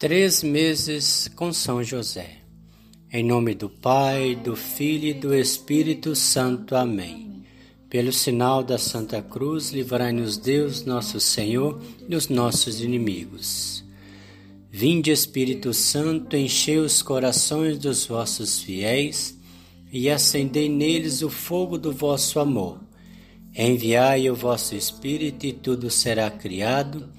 Três meses com São José. Em nome do Pai, do Filho e do Espírito Santo. Amém. Pelo sinal da Santa Cruz, livrai-nos Deus, nosso Senhor, dos nossos inimigos. Vinde, Espírito Santo, enchei os corações dos vossos fiéis e acendei neles o fogo do vosso amor. Enviai o vosso Espírito e tudo será criado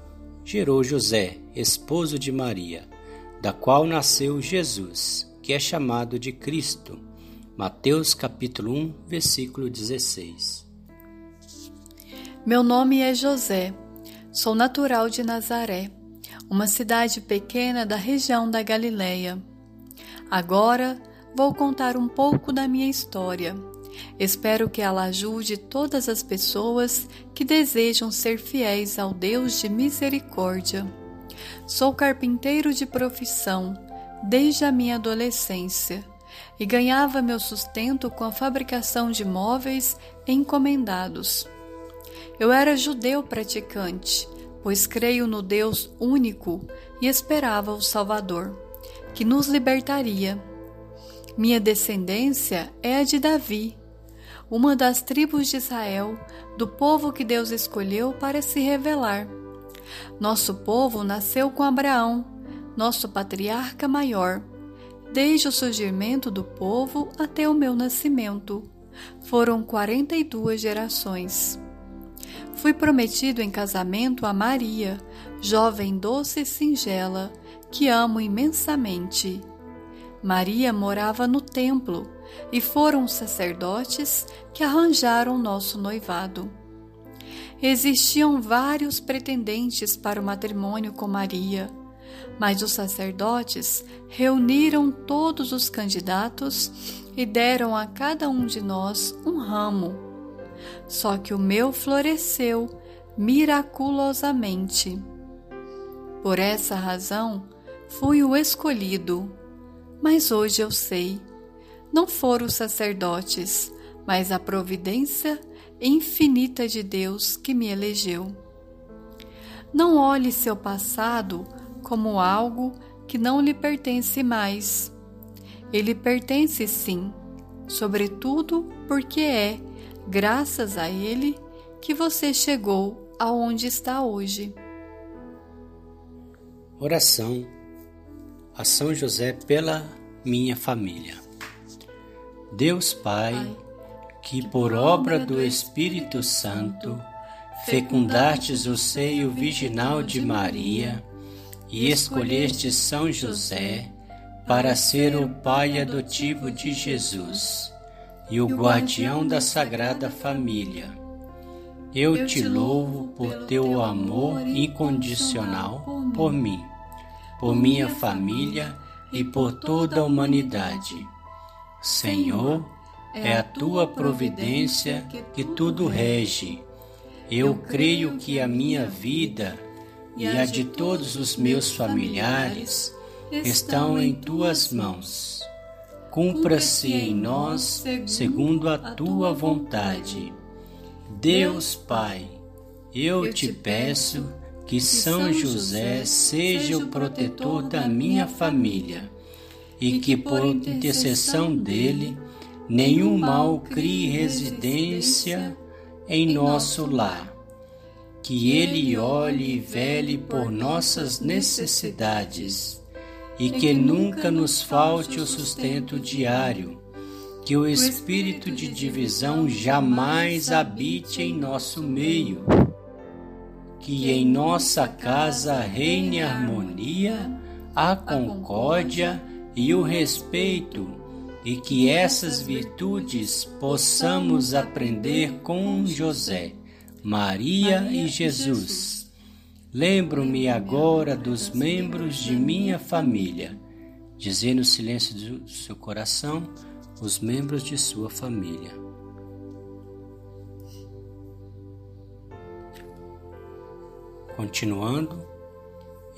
gerou José, esposo de Maria, da qual nasceu Jesus, que é chamado de Cristo. Mateus capítulo 1, versículo 16. Meu nome é José. Sou natural de Nazaré, uma cidade pequena da região da Galileia. Agora vou contar um pouco da minha história Espero que ela ajude todas as pessoas que desejam ser fiéis ao Deus de misericórdia. Sou carpinteiro de profissão desde a minha adolescência e ganhava meu sustento com a fabricação de móveis encomendados. Eu era judeu praticante, pois creio no Deus único e esperava o Salvador, que nos libertaria. Minha descendência é a de Davi, uma das tribos de Israel, do povo que Deus escolheu para se revelar. Nosso povo nasceu com Abraão, nosso patriarca maior, desde o surgimento do povo até o meu nascimento. Foram 42 gerações. Fui prometido em casamento a Maria, jovem doce e singela, que amo imensamente. Maria morava no templo e foram os sacerdotes que arranjaram nosso noivado. Existiam vários pretendentes para o matrimônio com Maria, mas os sacerdotes reuniram todos os candidatos e deram a cada um de nós um ramo. Só que o meu floresceu miraculosamente. Por essa razão, fui o escolhido. Mas hoje eu sei não foram os sacerdotes, mas a providência infinita de Deus que me elegeu. Não olhe seu passado como algo que não lhe pertence mais. Ele pertence sim, sobretudo porque é, graças a ele, que você chegou aonde está hoje. Oração a São José pela minha família. Deus Pai, que por obra do Espírito Santo fecundastes o seio virginal de Maria e escolheste São José para ser o pai adotivo de Jesus e o guardião da Sagrada Família. Eu te louvo por teu amor incondicional por mim, por minha família e por toda a humanidade Senhor, é a tua providência que tudo rege. Eu creio que a minha vida e a de todos os meus familiares estão em tuas mãos. Cumpra-se em nós segundo a tua vontade. Deus Pai, eu te peço que São José seja o protetor da minha família e que por intercessão dele nenhum mal crie residência em nosso lar. Que ele olhe e vele por nossas necessidades e que nunca nos falte o sustento diário. Que o espírito de divisão jamais habite em nosso meio. Que em nossa casa reine a harmonia, a concórdia e o respeito, e que essas virtudes possamos aprender com José, Maria e Jesus. Lembro-me agora dos membros de minha família, dizer no silêncio do seu coração os membros de sua família. Continuando,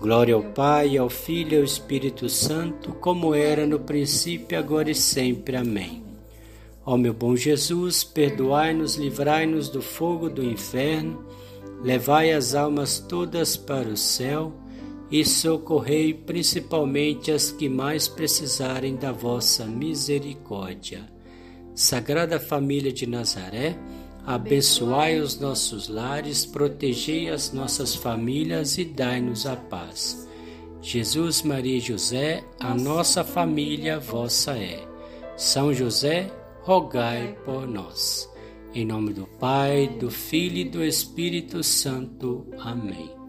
Glória ao Pai, ao Filho e ao Espírito Santo, como era no princípio, agora e sempre. Amém. Ó meu bom Jesus, perdoai-nos, livrai-nos do fogo do inferno, levai as almas todas para o céu e socorrei principalmente as que mais precisarem da vossa misericórdia. Sagrada Família de Nazaré, Abençoai os nossos lares, protegei as nossas famílias e dai-nos a paz. Jesus, Maria e José, a nossa família vossa é. São José, rogai por nós. Em nome do Pai, do Filho e do Espírito Santo. Amém.